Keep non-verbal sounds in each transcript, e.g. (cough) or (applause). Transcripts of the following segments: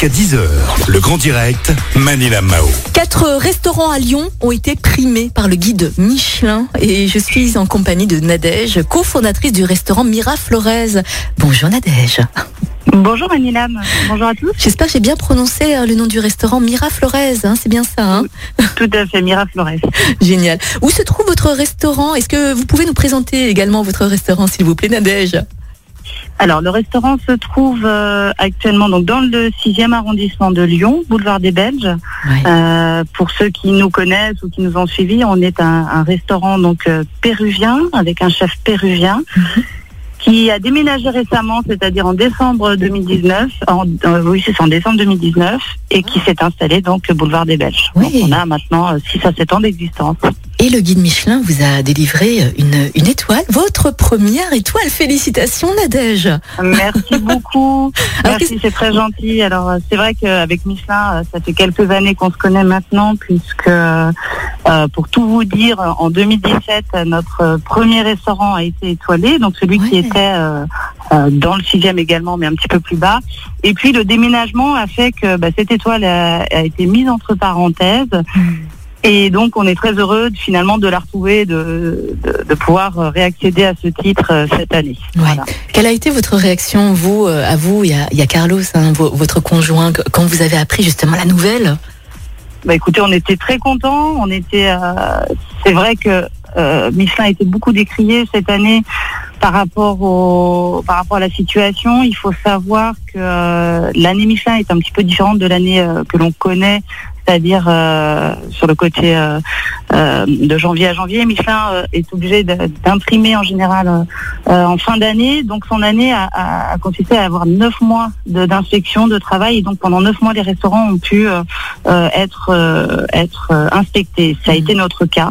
jusqu'à 10h. Le grand direct, Manila Mao. Quatre restaurants à Lyon ont été primés par le guide Michelin et je suis en compagnie de Nadège, cofondatrice du restaurant Mira Flores. Bonjour Nadège. Bonjour Manilam, bonjour à tous. J'espère que j'ai bien prononcé euh, le nom du restaurant Mira Flores, hein, c'est bien ça hein Tout à fait, Mira Flores. (laughs) Génial. Où se trouve votre restaurant? Est-ce que vous pouvez nous présenter également votre restaurant s'il vous plaît Nadège? Alors le restaurant se trouve euh, actuellement donc dans le 6e arrondissement de Lyon, boulevard des Belges. Euh, pour ceux qui nous connaissent ou qui nous ont suivis, on est un, un restaurant donc euh, péruvien avec un chef péruvien. qui a déménagé récemment, c'est-à-dire en décembre 2019, en, euh, oui c'est en décembre 2019, et qui s'est installé donc boulevard des Belges. Oui. Donc on a maintenant 6 à 7 ans d'existence. Et le guide Michelin vous a délivré une, une étoile, votre première étoile. Félicitations Nadège. Merci (laughs) beaucoup. Alors, Merci, c'est très gentil. Alors, euh, c'est vrai qu'avec Michelin, euh, ça fait quelques années qu'on se connaît maintenant, puisque, euh, pour tout vous dire, en 2017, euh, notre premier restaurant a été étoilé, donc celui qui était euh, dans le sixième également, mais un petit peu plus bas. Et puis, le déménagement a fait que bah, cette étoile a, a été mise entre parenthèses. Et donc, on est très heureux finalement de la retrouver, de, de, de pouvoir réaccéder à ce titre euh, cette année. Ouais. Voilà. Quelle a été votre réaction, vous, euh, à vous, il y a, il y a Carlos, hein, vo- votre conjoint, quand vous avez appris justement la nouvelle? Bah écoutez, on était très contents. On était, euh, c'est vrai que Michelin a été beaucoup décrié cette année par rapport au, par rapport à la situation. Il faut savoir que l'année Michelin est un petit peu différente de l'année que l'on connaît, c'est-à-dire euh, sur le côté euh, euh, de janvier à janvier. Michelin est obligé d'imprimer en général en fin d'année. Donc son année a, a- a consisté à avoir neuf mois de- d'inspection, de, travail, et donc pendant neuf mois, les restaurants ont pu être être inspectés. Ça a Mhm. été notre cas.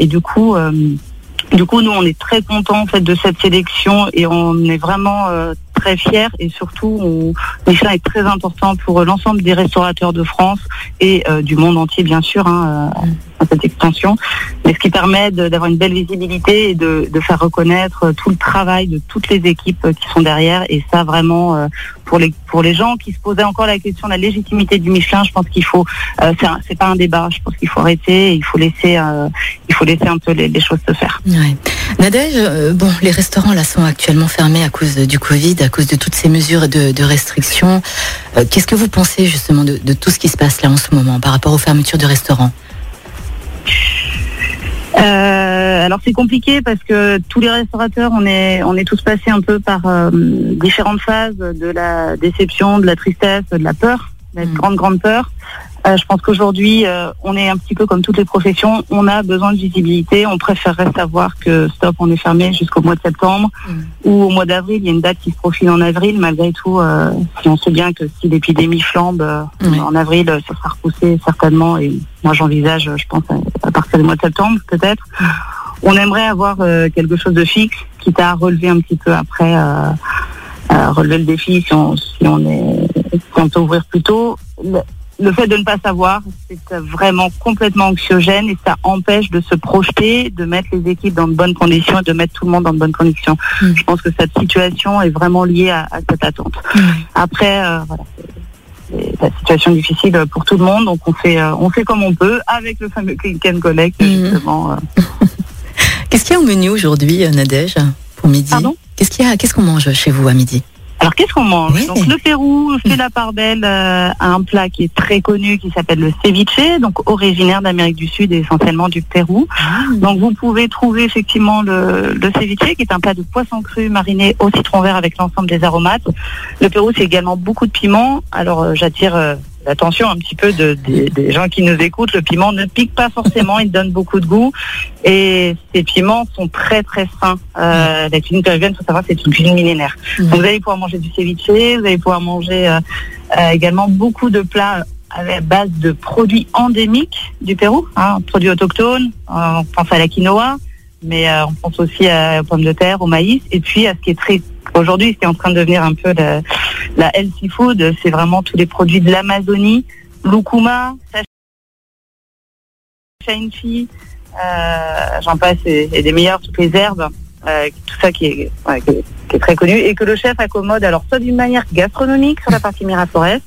Et du coup, du coup, nous, on est très contents en fait de cette sélection et on est vraiment très fiers et surtout, on, Michelin est très important pour l'ensemble des restaurateurs de France et euh, du monde entier, bien sûr, hein, euh, à cette extension. Mais ce qui permet d'avoir une belle visibilité et de, faire reconnaître euh, tout le travail de toutes les équipes euh, qui sont derrière. Et ça, vraiment, euh, pour les pour les gens qui se posaient encore la question de la légitimité du Michelin, je pense qu'il faut, euh, c'est pas un débat. Je pense qu'il faut arrêter. Il faut laisser, euh, faut laisser un peu les, les choses se faire. Ouais. Nadège, euh, bon, les restaurants là sont actuellement fermés à cause du Covid, à cause de toutes ces mesures de, de restrictions. Euh, Qu'est-ce que vous pensez justement de, de tout ce qui se passe là en ce moment par rapport aux fermetures de restaurants? Euh, alors c'est compliqué parce que tous les restaurateurs, on est, on est tous passés un peu par différentes phases de la déception, de la tristesse, de la peur, de la Mm. grande grande peur. Euh, je pense qu'aujourd'hui, euh, on est un petit peu comme toutes les professions, on a besoin de visibilité. On préférerait savoir que stop, on est fermé jusqu'au mois de septembre Mm. ou au mois d'avril. Il y a une date qui se profile en avril, malgré tout. euh, si on sait bien que si l'épidémie flambe Oui. en avril, ça sera repoussé certainement. Et moi, j'envisage, je pense, à, partir du mois de septembre, peut-être. On aimerait avoir quelque chose de fixe, quitte à relever un petit peu après, euh, à relever le défi si on, si on est, si on peut ouvrir plus tôt. Le, fait de ne pas savoir, c'est vraiment complètement anxiogène et ça empêche de se projeter, de mettre les équipes dans de bonnes conditions et de mettre tout le monde dans de bonnes conditions. Mm. Je pense que cette situation est vraiment liée à, à cette attente. Après, euh, voilà, c'est la situation difficile pour tout le monde, donc on fait, euh, on fait comme on peut avec le fameux click and collect Mhm. justement. euh. (laughs) Qu'est-ce qu'il y a au menu aujourd'hui, Nadège, pour midi? Pardon? Qu'est-ce qu'il y a Qu'est-ce qu'on mange chez vous à midi? Alors qu'est-ce qu'on mange Oui. Donc le Pérou fait la part belle euh, à un plat qui est très connu qui s'appelle le ceviche, donc originaire d'Amérique du Sud et essentiellement du Pérou. Donc vous pouvez trouver effectivement le, le ceviche qui est un plat de poisson cru mariné au citron vert avec l'ensemble des aromates. Le Pérou c'est également beaucoup de piment. Alors euh, j'attire euh, l'attention un petit peu de, des- des gens qui nous écoutent. Le piment ne pique pas forcément, il donne beaucoup de goût et ces piments sont très très sains. Euh, la cuisine péruvienne, faut savoir, c'est une cuisine millénaire. Donc, vous allez pouvoir manger du ceviche, vous allez pouvoir manger euh, euh, également beaucoup de plats à la base de produits endémiques du Pérou, hein, produits autochtones. Euh, on pense à la quinoa, mais euh, on pense aussi à- aux pommes de terre, au maïs, et puis à ce qui est très aujourd'hui, ce qui est en train de devenir un peu la, la healthy food, c'est vraiment tous les produits de l'Amazonie, lucuma, sachinchi, euh, j'en passe, et, des meilleurs, toutes les herbes euh, tout ça qui est, très connu, et que le chef accommode alors soit d'une manière gastronomique sur la partie Miraflores,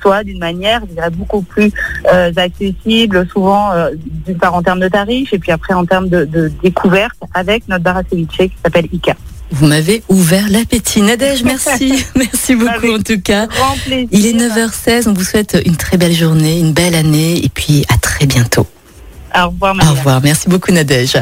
soit d'une manière, je dirais, beaucoup plus euh, accessible, souvent euh, d'une part en termes de tarifs, et puis après en termes de, de découverte avec notre bar à ceviche qui s'appelle Ica. Vous m'avez ouvert l'appétit. Nadège, merci. (laughs) merci beaucoup Avec en tout cas. Grand plaisir. Il est 9h16. On vous souhaite une très belle journée, une belle année et puis à très bientôt. Au revoir, Au Maria. revoir. Merci beaucoup Nadège.